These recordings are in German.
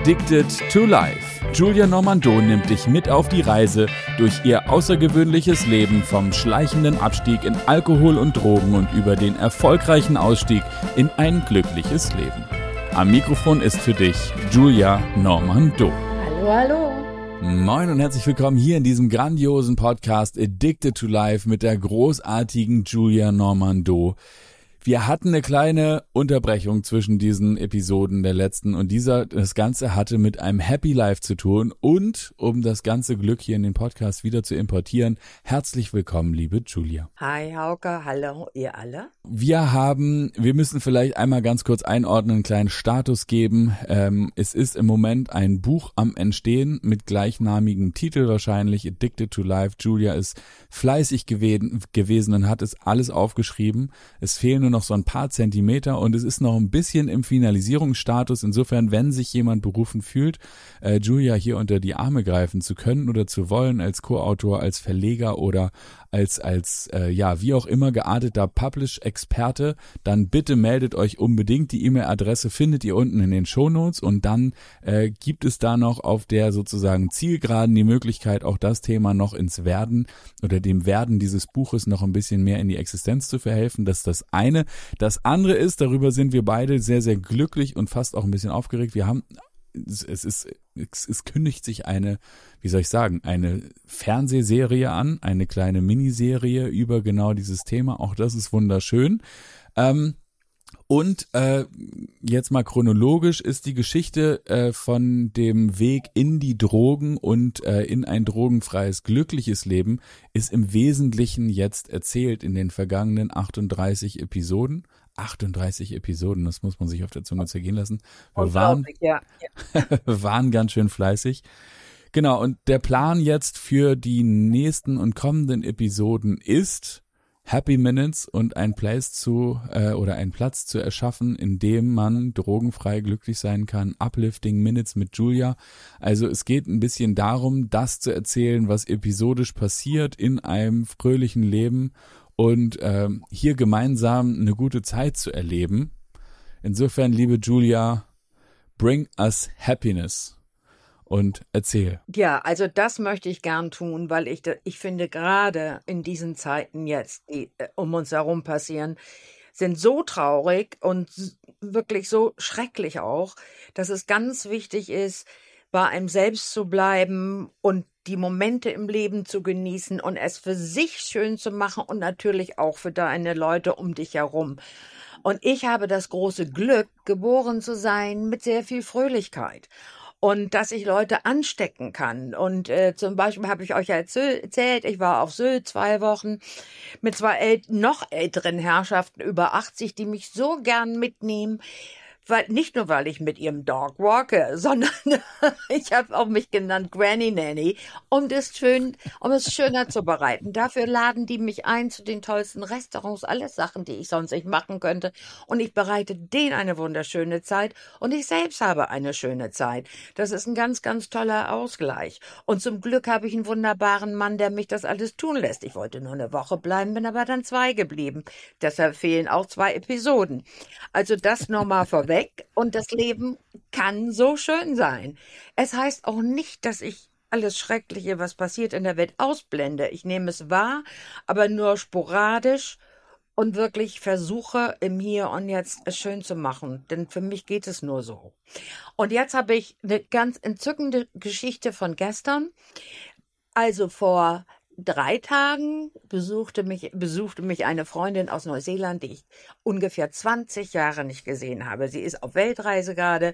Addicted to Life. Julia Normando nimmt dich mit auf die Reise durch ihr außergewöhnliches Leben vom schleichenden Abstieg in Alkohol und Drogen und über den erfolgreichen Ausstieg in ein glückliches Leben. Am Mikrofon ist für dich Julia Normando. Hallo, hallo. Moin und herzlich willkommen hier in diesem grandiosen Podcast Addicted to Life mit der großartigen Julia Normando. Wir hatten eine kleine Unterbrechung zwischen diesen Episoden der letzten und dieser, das Ganze hatte mit einem Happy Life zu tun und um das ganze Glück hier in den Podcast wieder zu importieren, herzlich willkommen, liebe Julia. Hi, Hauke, hallo, ihr alle. Wir haben, wir müssen vielleicht einmal ganz kurz einordnen, einen kleinen Status geben. Ähm, es ist im Moment ein Buch am Entstehen mit gleichnamigem Titel wahrscheinlich, Addicted to Life. Julia ist fleißig gewesen, gewesen und hat es alles aufgeschrieben. Es fehlen nur noch so ein paar Zentimeter und es ist noch ein bisschen im Finalisierungsstatus. Insofern, wenn sich jemand berufen fühlt, äh, Julia hier unter die Arme greifen zu können oder zu wollen als Co-Autor, als Verleger oder als als äh, ja wie auch immer gearteter Publish-Experte, dann bitte meldet euch unbedingt. Die E-Mail-Adresse findet ihr unten in den Shownotes und dann äh, gibt es da noch auf der sozusagen Zielgeraden die Möglichkeit, auch das Thema noch ins Werden oder dem Werden dieses Buches noch ein bisschen mehr in die Existenz zu verhelfen. Das ist das eine. Das andere ist, darüber sind wir beide sehr, sehr glücklich und fast auch ein bisschen aufgeregt. Wir haben es ist, es, es kündigt sich eine, wie soll ich sagen, eine Fernsehserie an, eine kleine Miniserie über genau dieses Thema. Auch das ist wunderschön. Ähm, und äh, jetzt mal chronologisch ist die Geschichte äh, von dem Weg in die Drogen und äh, in ein drogenfreies, glückliches Leben ist im Wesentlichen jetzt erzählt in den vergangenen 38 Episoden. 38 Episoden, das muss man sich auf der Zunge zergehen lassen. Wir waren, ja. waren ganz schön fleißig. Genau, und der Plan jetzt für die nächsten und kommenden Episoden ist, Happy Minutes und ein Place zu äh, oder einen Platz zu erschaffen, in dem man drogenfrei glücklich sein kann. Uplifting Minutes mit Julia. Also es geht ein bisschen darum, das zu erzählen, was episodisch passiert in einem fröhlichen Leben und ähm, hier gemeinsam eine gute Zeit zu erleben. Insofern, liebe Julia, bring us happiness und erzähl. Ja, also das möchte ich gern tun, weil ich, ich finde gerade in diesen Zeiten jetzt, die äh, um uns herum passieren, sind so traurig und wirklich so schrecklich auch, dass es ganz wichtig ist, bei einem selbst zu bleiben und die Momente im Leben zu genießen und es für sich schön zu machen und natürlich auch für deine Leute um dich herum. Und ich habe das große Glück, geboren zu sein mit sehr viel Fröhlichkeit und dass ich Leute anstecken kann. Und äh, zum Beispiel habe ich euch ja erzählt, ich war auf Sylt zwei Wochen mit zwei äl noch älteren Herrschaften über 80, die mich so gern mitnehmen weil nicht nur weil ich mit ihrem Dog walke, sondern ich habe auch mich genannt Granny Nanny, um das schön, um es schöner zu bereiten. Dafür laden die mich ein zu den tollsten Restaurants, alles Sachen, die ich sonst nicht machen könnte. Und ich bereite denen eine wunderschöne Zeit und ich selbst habe eine schöne Zeit. Das ist ein ganz, ganz toller Ausgleich. Und zum Glück habe ich einen wunderbaren Mann, der mich das alles tun lässt. Ich wollte nur eine Woche bleiben, bin aber dann zwei geblieben. Deshalb fehlen auch zwei Episoden. Also das nochmal vorweg weg und das Leben kann so schön sein. Es heißt auch nicht, dass ich alles Schreckliche, was passiert in der Welt, ausblende. Ich nehme es wahr, aber nur sporadisch und wirklich versuche im Hier und Jetzt es schön zu machen. Denn für mich geht es nur so. Und jetzt habe ich eine ganz entzückende Geschichte von gestern. Also vor drei Tagen besuchte mich, besuchte mich eine Freundin aus Neuseeland, die ich ungefähr 20 Jahre nicht gesehen habe. Sie ist auf Weltreise gerade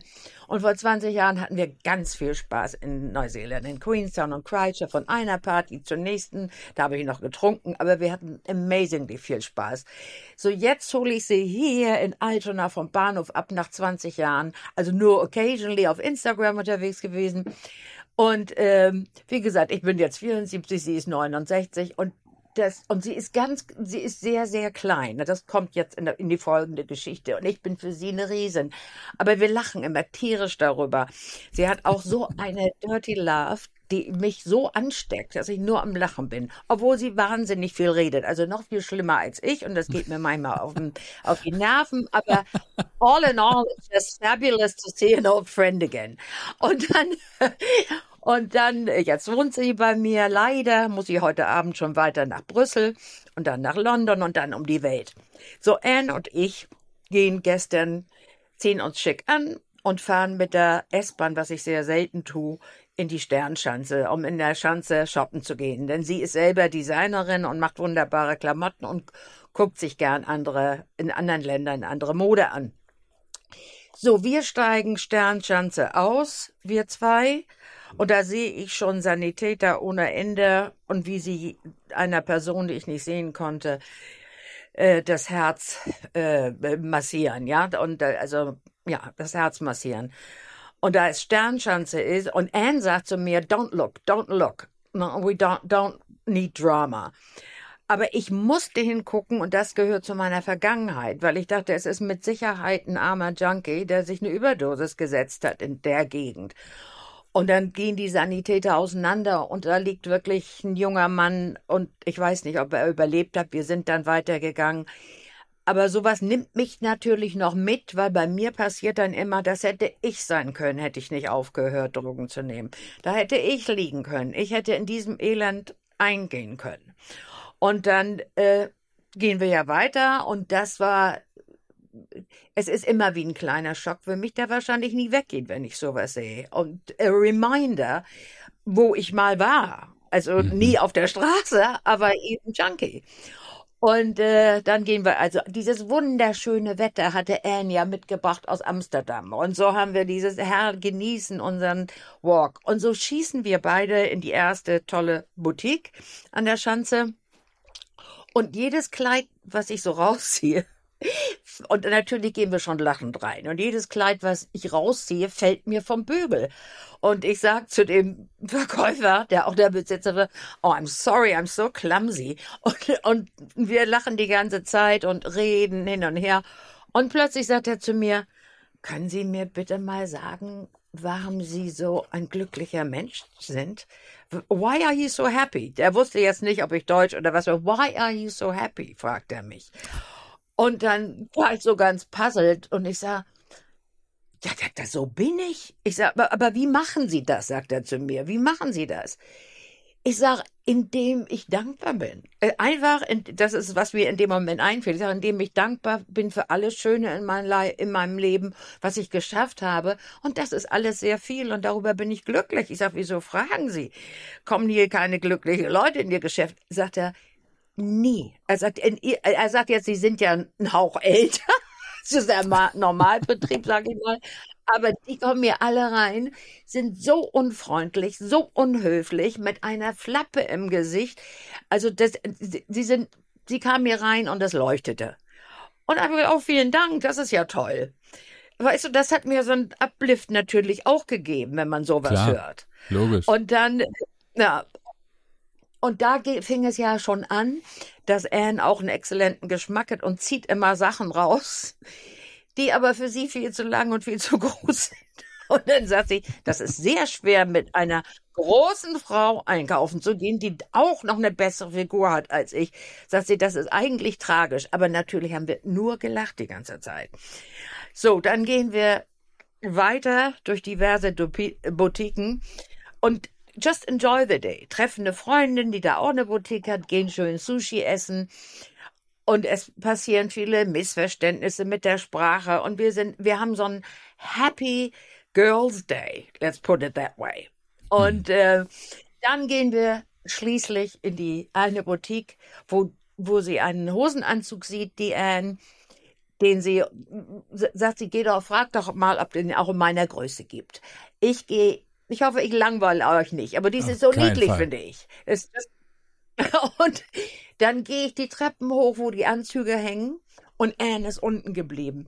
und vor 20 Jahren hatten wir ganz viel Spaß in Neuseeland, in Queenstown und Christchurch, von einer Party zur nächsten. Da habe ich noch getrunken, aber wir hatten amazingly viel Spaß. So jetzt hole ich sie hier in Altona vom Bahnhof ab nach 20 Jahren, also nur occasionally auf Instagram unterwegs gewesen. Und ähm, wie gesagt, ich bin jetzt 74, sie ist 69 und das, und sie ist ganz, sie ist sehr, sehr klein. Das kommt jetzt in, in die folgende Geschichte. Und ich bin für sie eine Riesen. Aber wir lachen immer tierisch darüber. Sie hat auch so eine Dirty Love, die mich so ansteckt, dass ich nur am Lachen bin, obwohl sie wahnsinnig viel redet. Also noch viel schlimmer als ich und das geht mir manchmal auf, den, auf die Nerven. Aber all in all, it's just fabulous to see an old friend again. Und dann und dann, jetzt wohnt sie bei mir. Leider muss sie heute Abend schon weiter nach Brüssel und dann nach London und dann um die Welt. So, Anne und ich gehen gestern, ziehen uns schick an und fahren mit der S-Bahn, was ich sehr selten tue, in die Sternschanze, um in der Schanze shoppen zu gehen. Denn sie ist selber Designerin und macht wunderbare Klamotten und guckt sich gern andere, in anderen Ländern andere Mode an. So, wir steigen Sternschanze aus, wir zwei, und da sehe ich schon Sanitäter ohne Ende und wie sie einer Person, die ich nicht sehen konnte, äh, das Herz äh, massieren, ja, und äh, also ja, das Herz massieren. Und da es Sternschanze ist, und Anne sagt zu mir, don't look, don't look. We don't, don't need drama. Aber ich musste hingucken und das gehört zu meiner Vergangenheit, weil ich dachte, es ist mit Sicherheit ein armer Junkie, der sich eine Überdosis gesetzt hat in der Gegend. Und dann gehen die Sanitäter auseinander und da liegt wirklich ein junger Mann und ich weiß nicht, ob er überlebt hat. Wir sind dann weitergegangen. Aber sowas nimmt mich natürlich noch mit, weil bei mir passiert dann immer, das hätte ich sein können, hätte ich nicht aufgehört, Drogen zu nehmen. Da hätte ich liegen können. Ich hätte in diesem Elend eingehen können. Und dann äh, gehen wir ja weiter und das war es ist immer wie ein kleiner Schock für mich, der wahrscheinlich nie weggeht, wenn ich sowas sehe. Und a reminder, wo ich mal war. Also mhm. nie auf der Straße, aber eben Junkie. Und äh, dann gehen wir, also dieses wunderschöne Wetter hatte Anne ja mitgebracht aus Amsterdam. Und so haben wir dieses Herr genießen unseren Walk. Und so schießen wir beide in die erste tolle Boutique an der Schanze. Und jedes Kleid, was ich so rausziehe, und natürlich gehen wir schon lachend rein. Und jedes Kleid, was ich rausziehe, fällt mir vom Bügel. Und ich sag zu dem Verkäufer, der auch der Besitzer war, oh, I'm sorry, I'm so clumsy. Und, und wir lachen die ganze Zeit und reden hin und her. Und plötzlich sagt er zu mir, können Sie mir bitte mal sagen, warum Sie so ein glücklicher Mensch sind? Why are you so happy? Der wusste jetzt nicht, ob ich Deutsch oder was war. Why are you so happy? fragt er mich. Und dann war ich so ganz puzzelt und ich sag, ja, das, so bin ich. Ich sag, aber, aber wie machen Sie das? sagt er zu mir. Wie machen Sie das? Ich sag, indem ich dankbar bin. Äh, einfach, das ist, was mir in dem Moment einfällt. Ich sage, indem ich dankbar bin für alles Schöne in, mein in meinem Leben, was ich geschafft habe. Und das ist alles sehr viel und darüber bin ich glücklich. Ich sage, wieso fragen Sie? Kommen hier keine glücklichen Leute in Ihr Geschäft? Sagt er, Nie. Er sagt, er sagt jetzt, Sie sind ja ein Hauch älter. Das ist der Normalbetrieb, sage ich mal. Aber die kommen mir alle rein, sind so unfreundlich, so unhöflich, mit einer Flappe im Gesicht. Also das, sie sind, sie kamen mir rein und das leuchtete. Und einfach auch vielen Dank, das ist ja toll. Weißt du, das hat mir so ein Uplift natürlich auch gegeben, wenn man sowas Klar, hört. Logisch. Und dann, ja, und da fing es ja schon an, dass Anne auch einen exzellenten Geschmack hat und zieht immer Sachen raus, die aber für sie viel zu lang und viel zu groß sind. Und dann sagt sie, das ist sehr schwer, mit einer großen Frau einkaufen zu gehen, die auch noch eine bessere Figur hat als ich. Sagt sie, das ist eigentlich tragisch. Aber natürlich haben wir nur gelacht die ganze Zeit. So, dann gehen wir weiter durch diverse Boutiquen. Und just enjoy the day. Treffen eine Freundin, die da auch eine Boutique hat, gehen schön Sushi essen. Und es passieren viele Missverständnisse mit der Sprache. Und wir sind, wir haben so einen Happy Girls Day. Let's put it that way. Und äh, dann gehen wir schließlich in die eine Boutique, wo, wo sie einen Hosenanzug sieht, die Anne, den sie sagt, sie geht doch, fragt doch mal, ob den auch in meiner Größe gibt. Ich gehe ich hoffe, ich langweile euch nicht, aber dies ist so niedlich, finde ich. Es, das, und dann gehe ich die Treppen hoch, wo die Anzüge hängen, und Anne ist unten geblieben.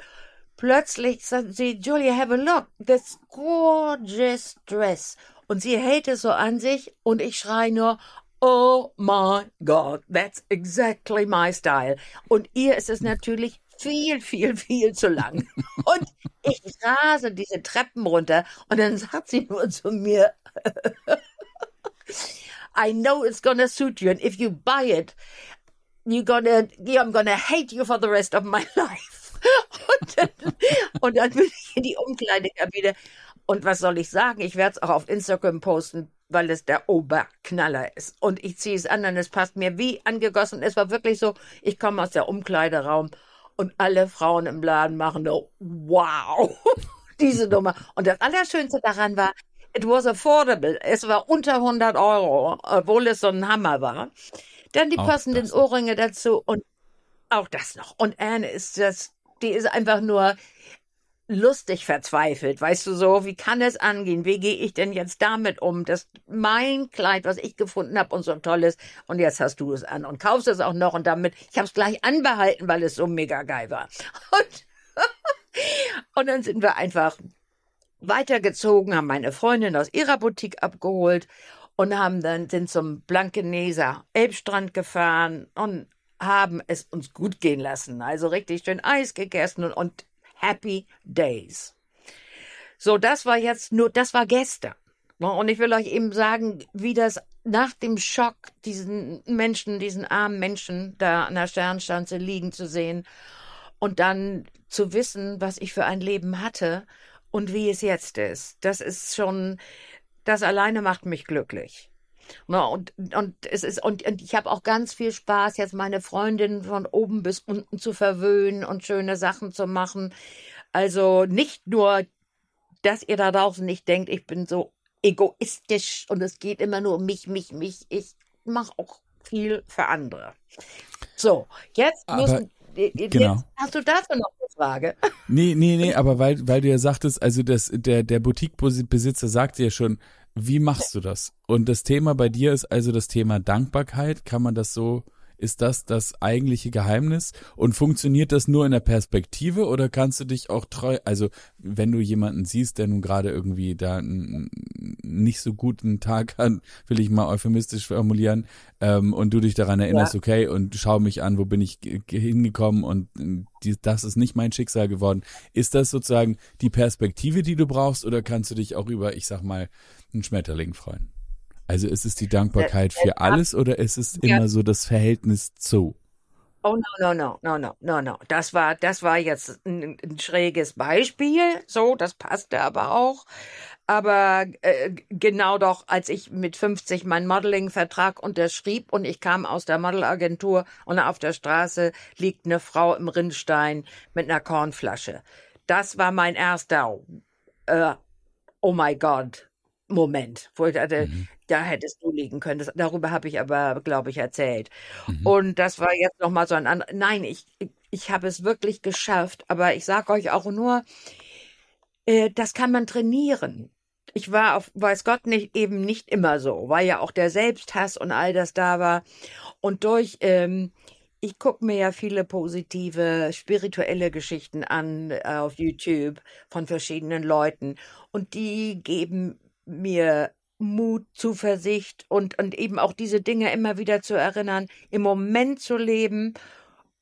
Plötzlich sagt sie, Julia, have a look, this gorgeous dress. Und sie hält es so an sich und ich schreie nur, Oh my God, that's exactly my style. Und ihr ist es natürlich viel, viel, viel zu lang. Und ich rase diese Treppen runter und dann sagt sie nur zu mir, I know it's gonna suit you and if you buy it, you're gonna, I'm gonna hate you for the rest of my life. Und dann, und dann bin ich in die Umkleidekabine. Und was soll ich sagen? Ich werde es auch auf Instagram posten weil es der Oberknaller ist. Und ich ziehe es an und es passt mir wie angegossen. Es war wirklich so, ich komme aus der Umkleideraum und alle Frauen im Laden machen so, wow, diese Nummer. Und das Allerschönste daran war, it was affordable. Es war unter 100 Euro, obwohl es so ein Hammer war. Dann die auch passenden Ohrringe dazu und auch das noch. Und Anne ist das, die ist einfach nur, lustig verzweifelt, weißt du so, wie kann es angehen? Wie gehe ich denn jetzt damit um, dass mein Kleid, was ich gefunden habe und so toll ist, und jetzt hast du es an und kaufst es auch noch und damit, ich habe es gleich anbehalten, weil es so mega geil war. Und, und dann sind wir einfach weitergezogen, haben meine Freundin aus ihrer Boutique abgeholt und haben dann sind zum Blankeneser Elbstrand gefahren und haben es uns gut gehen lassen. Also richtig schön Eis gegessen und, und Happy Days. So, das war jetzt nur, das war gestern. Ne? Und ich will euch eben sagen, wie das nach dem Schock, diesen Menschen, diesen armen Menschen da an der Sternschanze liegen zu sehen und dann zu wissen, was ich für ein Leben hatte und wie es jetzt ist. Das ist schon, das alleine macht mich glücklich. Und, und es ist, und, und ich habe auch ganz viel Spaß, jetzt meine Freundin von oben bis unten zu verwöhnen und schöne Sachen zu machen. Also nicht nur, dass ihr da draußen nicht denkt, ich bin so egoistisch und es geht immer nur um mich, mich, mich. Ich mache auch viel für andere. So, jetzt aber, müssen. Genau. Jetzt hast du dazu noch eine Frage? Nee, nee, nee, aber weil, weil du ja sagtest, also das, der, der Boutique-Besitzer sagt ja schon, wie machst du das? Und das Thema bei dir ist also das Thema Dankbarkeit. Kann man das so ist das das eigentliche Geheimnis? Und funktioniert das nur in der Perspektive oder kannst du dich auch treu, also wenn du jemanden siehst, der nun gerade irgendwie da einen nicht so guten Tag hat, will ich mal euphemistisch formulieren, ähm, und du dich daran erinnerst, ja. okay, und schau mich an, wo bin ich hingekommen und die, das ist nicht mein Schicksal geworden. Ist das sozusagen die Perspektive, die du brauchst, oder kannst du dich auch über, ich sag mal, einen Schmetterling freuen? Also ist es die Dankbarkeit für alles oder ist es immer so das Verhältnis zu? Oh no, no, no, no, no, no, no. Das war, das war jetzt ein, ein schräges Beispiel. So, das passte aber auch. Aber äh, genau doch, als ich mit 50 meinen Modeling-Vertrag unterschrieb und ich kam aus der Modelagentur und auf der Straße liegt eine Frau im Rinnstein mit einer Kornflasche. Das war mein erster äh, Oh my God Moment, wo ich dachte, mhm da hättest du liegen können. Das, darüber habe ich aber, glaube ich, erzählt. Mhm. Und das war jetzt nochmal so ein anderes. Nein, ich, ich habe es wirklich geschafft, aber ich sage euch auch nur, äh, das kann man trainieren. Ich war auf, weiß Gott nicht, eben nicht immer so, weil ja auch der Selbsthass und all das da war. Und durch, ähm, ich gucke mir ja viele positive, spirituelle Geschichten an äh, auf YouTube von verschiedenen Leuten und die geben mir Mut, Zuversicht und, und eben auch diese Dinge immer wieder zu erinnern, im Moment zu leben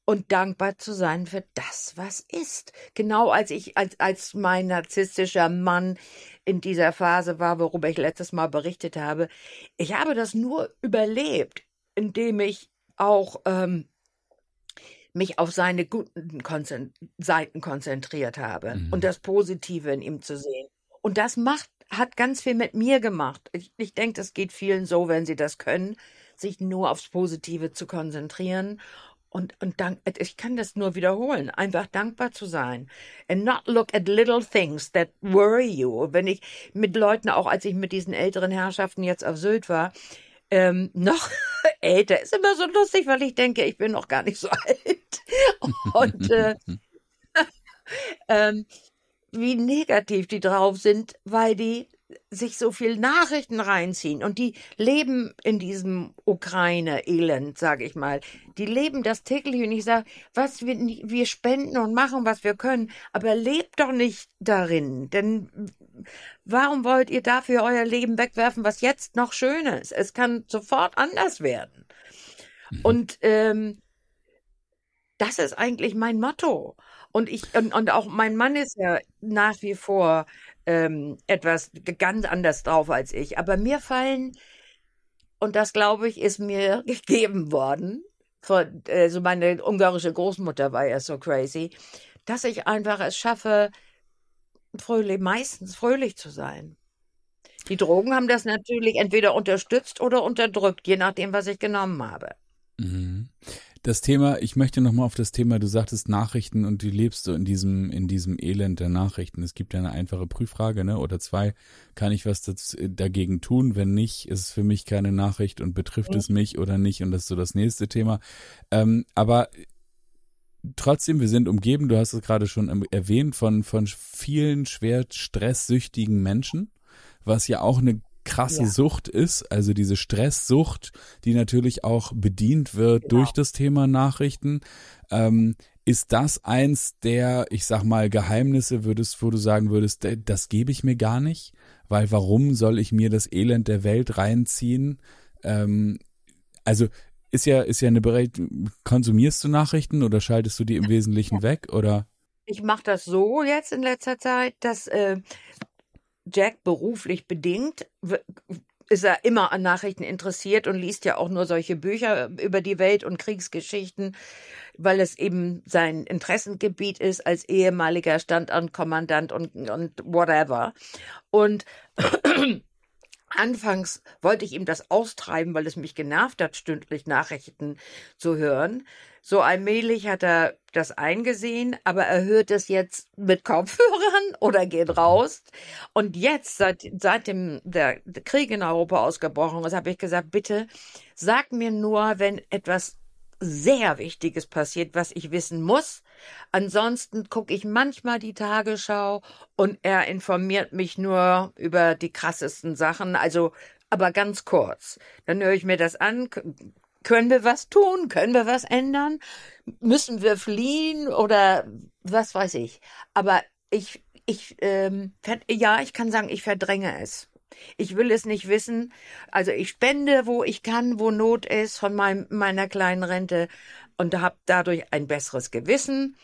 und dankbar zu sein für das, was ist. Genau als ich, als, als mein narzisstischer Mann in dieser Phase war, worüber ich letztes Mal berichtet habe. Ich habe das nur überlebt, indem ich auch ähm, mich auf seine guten Konzent Seiten konzentriert habe mhm. und das Positive in ihm zu sehen. Und das macht hat ganz viel mit mir gemacht. Ich, ich denke, das geht vielen so, wenn sie das können, sich nur aufs Positive zu konzentrieren und, und dank, ich kann das nur wiederholen, einfach dankbar zu sein. And not look at little things that worry you. Wenn ich mit Leuten, auch als ich mit diesen älteren Herrschaften jetzt auf Sylt war, ähm, noch älter, ist immer so lustig, weil ich denke, ich bin noch gar nicht so alt. Und äh, ähm, wie negativ die drauf sind, weil die sich so viel Nachrichten reinziehen und die leben in diesem Ukraine-Elend, sage ich mal. Die leben das täglich und ich sage, was wir, wir spenden und machen, was wir können, aber lebt doch nicht darin, denn warum wollt ihr dafür euer Leben wegwerfen, was jetzt noch schön ist? Es kann sofort anders werden. Mhm. Und ähm, das ist eigentlich mein Motto. Und ich und, und auch mein Mann ist ja nach wie vor ähm, etwas ganz anders drauf als ich. Aber mir fallen, und das glaube ich, ist mir gegeben worden, von, also meine ungarische Großmutter war ja so crazy, dass ich einfach es schaffe, fröhlich, meistens fröhlich zu sein. Die Drogen haben das natürlich entweder unterstützt oder unterdrückt, je nachdem, was ich genommen habe. Mhm das Thema, ich möchte nochmal auf das Thema, du sagtest Nachrichten und du lebst so in diesem, in diesem Elend der Nachrichten. Es gibt ja eine einfache Prüffrage, ne? Oder zwei, kann ich was das, dagegen tun? Wenn nicht, ist es für mich keine Nachricht und betrifft mhm. es mich oder nicht? Und das ist so das nächste Thema. Ähm, aber trotzdem, wir sind umgeben, du hast es gerade schon erwähnt, von, von vielen schwer stresssüchtigen Menschen, was ja auch eine krasse ja. Sucht ist, also diese Stresssucht, die natürlich auch bedient wird genau. durch das Thema Nachrichten. Ähm, ist das eins der, ich sag mal, Geheimnisse, würdest, wo du sagen würdest, das gebe ich mir gar nicht? Weil warum soll ich mir das Elend der Welt reinziehen? Ähm, also ist ja, ist ja eine Bereit konsumierst du Nachrichten oder schaltest du die im Wesentlichen weg oder? Ich mache das so jetzt in letzter Zeit, dass äh, Jack beruflich bedingt ist er immer an Nachrichten interessiert und liest ja auch nur solche Bücher über die Welt und Kriegsgeschichten, weil es eben sein Interessengebiet ist als ehemaliger Standortkommandant und, und whatever. Und Anfangs wollte ich ihm das austreiben, weil es mich genervt hat, stündlich Nachrichten zu hören. So allmählich hat er das eingesehen, aber er hört es jetzt mit Kopfhörern oder geht raus. Und jetzt, seit, seitdem der Krieg in Europa ausgebrochen ist, habe ich gesagt, bitte sag mir nur, wenn etwas sehr Wichtiges passiert, was ich wissen muss. Ansonsten gucke ich manchmal die Tagesschau und er informiert mich nur über die krassesten Sachen, also aber ganz kurz. Dann höre ich mir das an. Können wir was tun? Können wir was ändern? Müssen wir fliehen oder was weiß ich? Aber ich, ich, ähm, ja, ich kann sagen, ich verdränge es. Ich will es nicht wissen. Also ich spende, wo ich kann, wo Not ist, von meinem, meiner kleinen Rente und habe dadurch ein besseres Gewissen.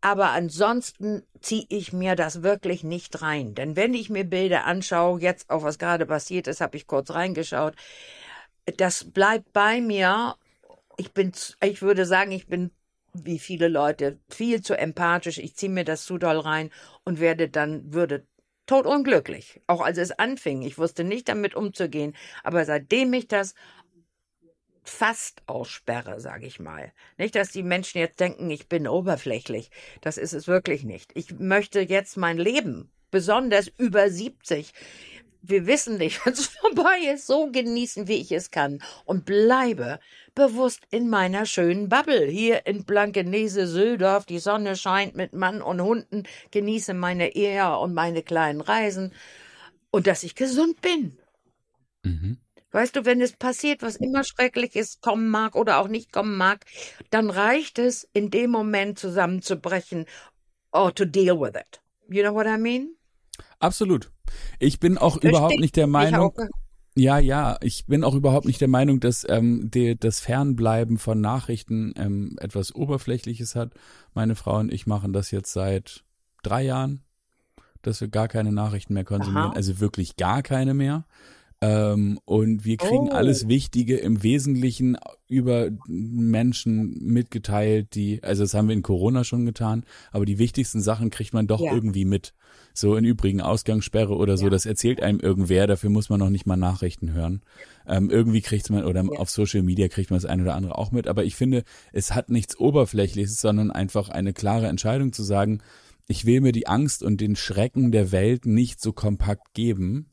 Aber ansonsten ziehe ich mir das wirklich nicht rein. Denn wenn ich mir Bilder anschaue, jetzt auch was gerade passiert ist, habe ich kurz reingeschaut, das bleibt bei mir. Ich bin, ich würde sagen, ich bin wie viele Leute viel zu empathisch. Ich ziehe mir das zu doll rein und werde dann, würde totunglücklich. Auch als es anfing. Ich wusste nicht damit umzugehen. Aber seitdem ich das fast aussperre, sage ich mal. Nicht, dass die Menschen jetzt denken, ich bin oberflächlich. Das ist es wirklich nicht. Ich möchte jetzt mein Leben, besonders über 70, wir wissen nicht, wenn es vorbei ist, so genießen, wie ich es kann und bleibe bewusst in meiner schönen Bubble. Hier in Blankenese, Söldorf, die Sonne scheint mit Mann und Hunden, genieße meine Ehe und meine kleinen Reisen und dass ich gesund bin. Mhm. Weißt du, wenn es passiert, was immer schrecklich ist, kommen mag oder auch nicht kommen mag, dann reicht es, in dem Moment zusammenzubrechen or to deal with it. You know what I mean? Absolut. Ich bin auch Verstehe überhaupt nicht der Meinung. Ja, ja, ich bin auch überhaupt nicht der Meinung, dass ähm, die, das Fernbleiben von Nachrichten ähm, etwas Oberflächliches hat. Meine Frau und ich machen das jetzt seit drei Jahren, dass wir gar keine Nachrichten mehr konsumieren, Aha. also wirklich gar keine mehr. Ähm, und wir kriegen oh. alles Wichtige im Wesentlichen über Menschen mitgeteilt, die, also das haben wir in Corona schon getan, aber die wichtigsten Sachen kriegt man doch ja. irgendwie mit. So in Übrigen Ausgangssperre oder so, ja. das erzählt einem irgendwer, dafür muss man noch nicht mal Nachrichten hören. Ähm, irgendwie kriegt man, oder ja. auf Social Media kriegt man das eine oder andere auch mit, aber ich finde, es hat nichts Oberflächliches, sondern einfach eine klare Entscheidung zu sagen, ich will mir die Angst und den Schrecken der Welt nicht so kompakt geben,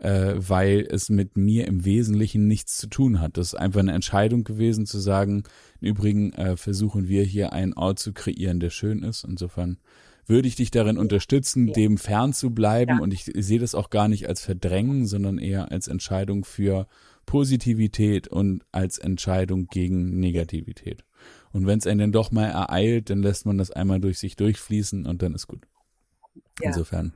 äh, weil es mit mir im Wesentlichen nichts zu tun hat. Das ist einfach eine Entscheidung gewesen zu sagen, im Übrigen äh, versuchen wir hier einen Ort zu kreieren, der schön ist. Insofern würde ich dich darin unterstützen, Ja. dem fern zu bleiben. Ja. Und ich, ich sehe das auch gar nicht als Verdrängen, sondern eher als Entscheidung für Positivität und als Entscheidung gegen Negativität. Und wenn es einen dann doch mal ereilt, dann lässt man das einmal durch sich durchfließen und dann ist gut. Ja. Insofern,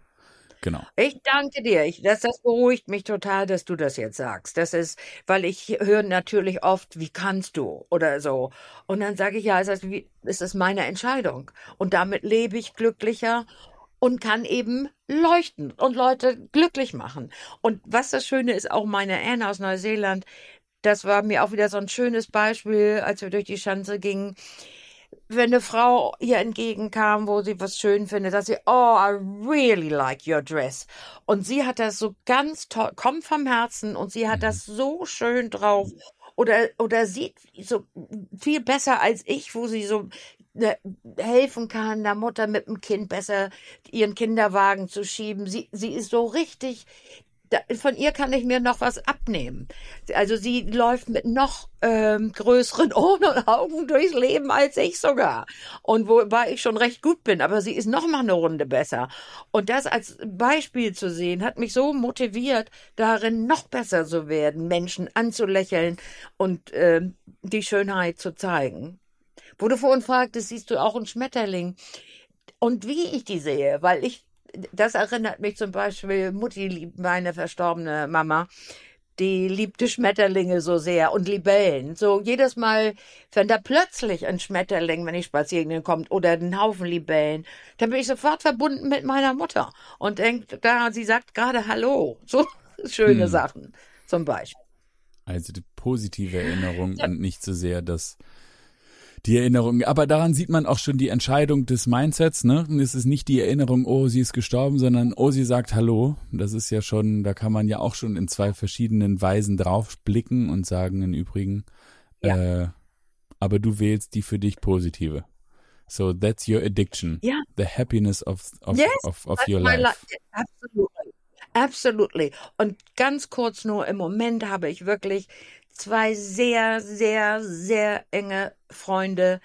genau. Ich danke dir. Ich, das, das beruhigt mich total, dass du das jetzt sagst. Das ist, weil ich höre natürlich oft, wie kannst du oder so. Und dann sage ich, ja, es ist, wie, es ist meine Entscheidung. Und damit lebe ich glücklicher und kann eben leuchten und Leute glücklich machen. Und was das Schöne ist, auch meine Anne aus Neuseeland, das war mir auch wieder so ein schönes Beispiel, als wir durch die Schanze gingen wenn eine Frau ihr entgegenkam, wo sie was schön findet, sagt sie, oh, I really like your dress. Und sie hat das so ganz toll, kommt vom Herzen und sie hat das so schön drauf. Oder, oder sieht so viel besser als ich, wo sie so ne, helfen kann, der Mutter mit dem Kind besser ihren Kinderwagen zu schieben. Sie, sie ist so richtig, von ihr kann ich mir noch was abnehmen. Also sie läuft mit noch ähm, größeren Ohren und Augen durchs Leben als ich sogar. Und wobei ich schon recht gut bin, aber sie ist noch mal eine Runde besser. Und das als Beispiel zu sehen, hat mich so motiviert, darin noch besser zu werden, Menschen anzulächeln und ähm, die Schönheit zu zeigen. Wo du vorhin fragtest, siehst du auch einen Schmetterling? Und wie ich die sehe, weil ich das erinnert mich zum Beispiel, Mutti liebt meine verstorbene Mama. Die liebte Schmetterlinge so sehr und Libellen. So jedes Mal, wenn da plötzlich ein Schmetterling, wenn ich spazieren gehe, kommt oder ein Haufen Libellen, dann bin ich sofort verbunden mit meiner Mutter und denkt, da sie sagt gerade Hallo. So schöne Hm. Sachen zum Beispiel. Also die positive Erinnerung und nicht so sehr das die Erinnerung. Aber daran sieht man auch schon die Entscheidung des Mindsets, ne? Und es ist nicht die Erinnerung, oh, sie ist gestorben, sondern oh, sie sagt Hallo. Das ist ja schon, da kann man ja auch schon in zwei verschiedenen Weisen drauf blicken und sagen im Übrigen, äh, aber du wählst die für dich positive. So that's your addiction. Ja. The happiness of of, Yes, of, of your life. li- Absolutely. Absolutely. Und ganz kurz nur, im Moment habe ich wirklich zwei sehr, sehr, sehr enge Freunde,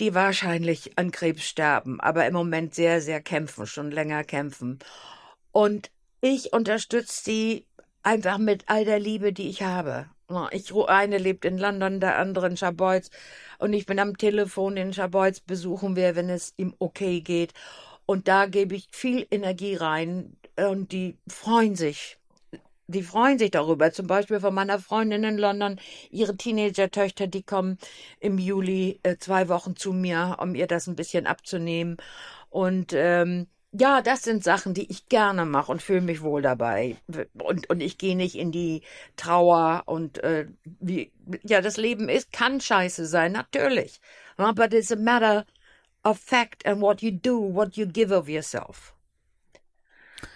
die wahrscheinlich an Krebs sterben, aber im Moment sehr, sehr kämpfen, schon länger kämpfen. Und ich unterstütze sie einfach mit all der Liebe, die ich habe. Ich, eine lebt in London, der andere in Scharbeutz. Und ich bin am Telefon in Scharbeutz, besuchen wir, wenn es ihm okay geht. Und da gebe ich viel Energie rein. Und die freuen sich. Die freuen sich darüber. Zum Beispiel von meiner Freundin in London. Ihre Teenager-Töchter, die kommen im Juli äh, zwei Wochen zu mir, um ihr das ein bisschen abzunehmen. Und ähm, ja, das sind Sachen, die ich gerne mache und fühle mich wohl dabei. Und, und ich gehe nicht in die Trauer und äh, wie, ja, das Leben ist, kann scheiße sein, natürlich. But it's a matter of fact and what you do, what you give of yourself.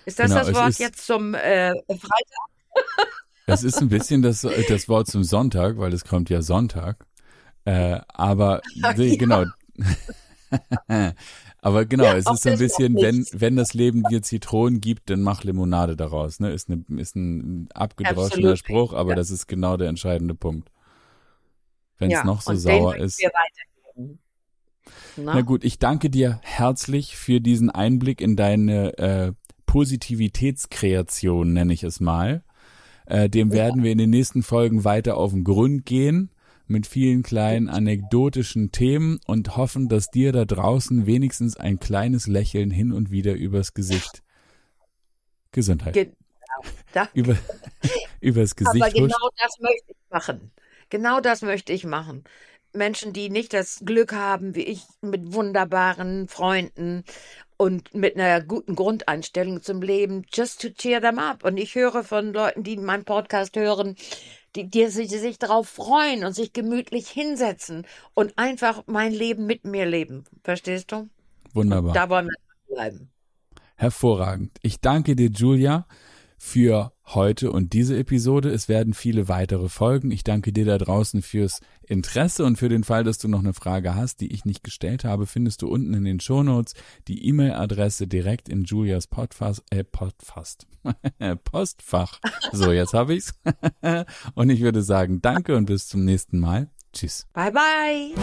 Ist das Genau, das Wort ist- jetzt zum äh, Freitag? Das ist ein bisschen das, das Wort zum Sonntag, weil es kommt ja Sonntag. Äh, aber Ach, ja. genau. aber genau, Ja, es ist so ein bisschen, wenn, wenn das Leben dir Zitronen gibt, dann mach Limonade daraus. Ne? Ist, eine, ist ein abgedroschener Absolutely, Spruch, aber ja. das ist genau der entscheidende Punkt. Wenn es noch so sauer ist. Na? Na gut, ich danke dir herzlich für diesen Einblick in deine äh, Positivitätskreation, nenne ich es mal. Äh, dem werden wir in den nächsten Folgen weiter auf den Grund gehen mit vielen kleinen anekdotischen Themen und hoffen, dass dir da draußen wenigstens ein kleines Lächeln hin und wieder übers Gesicht Gesundheit Genau. Danke. über übers Gesicht Aber genau huscht. das möchte ich machen. Genau das möchte ich machen. Menschen, die nicht das Glück haben, wie ich, mit wunderbaren Freunden und mit einer guten Grundeinstellung zum Leben, just to cheer them up. Und ich höre von Leuten, die meinen Podcast hören, die, die, sich, die sich darauf freuen und sich gemütlich hinsetzen und einfach mein Leben mit mir leben. Verstehst du? Wunderbar. Da wollen wir bleiben. Hervorragend. Ich danke dir, Julia, für heute und diese Episode. Es werden viele weitere Folgen. Ich danke dir da draußen fürs Interesse und für den Fall, dass du noch eine Frage hast, die ich nicht gestellt habe, findest du unten in den Shownotes die E-Mail-Adresse direkt in Julias Podfast, äh, Podfast, Postfach. So, jetzt habe ich's. und ich würde sagen, danke und bis zum nächsten Mal. Tschüss. Bye bye.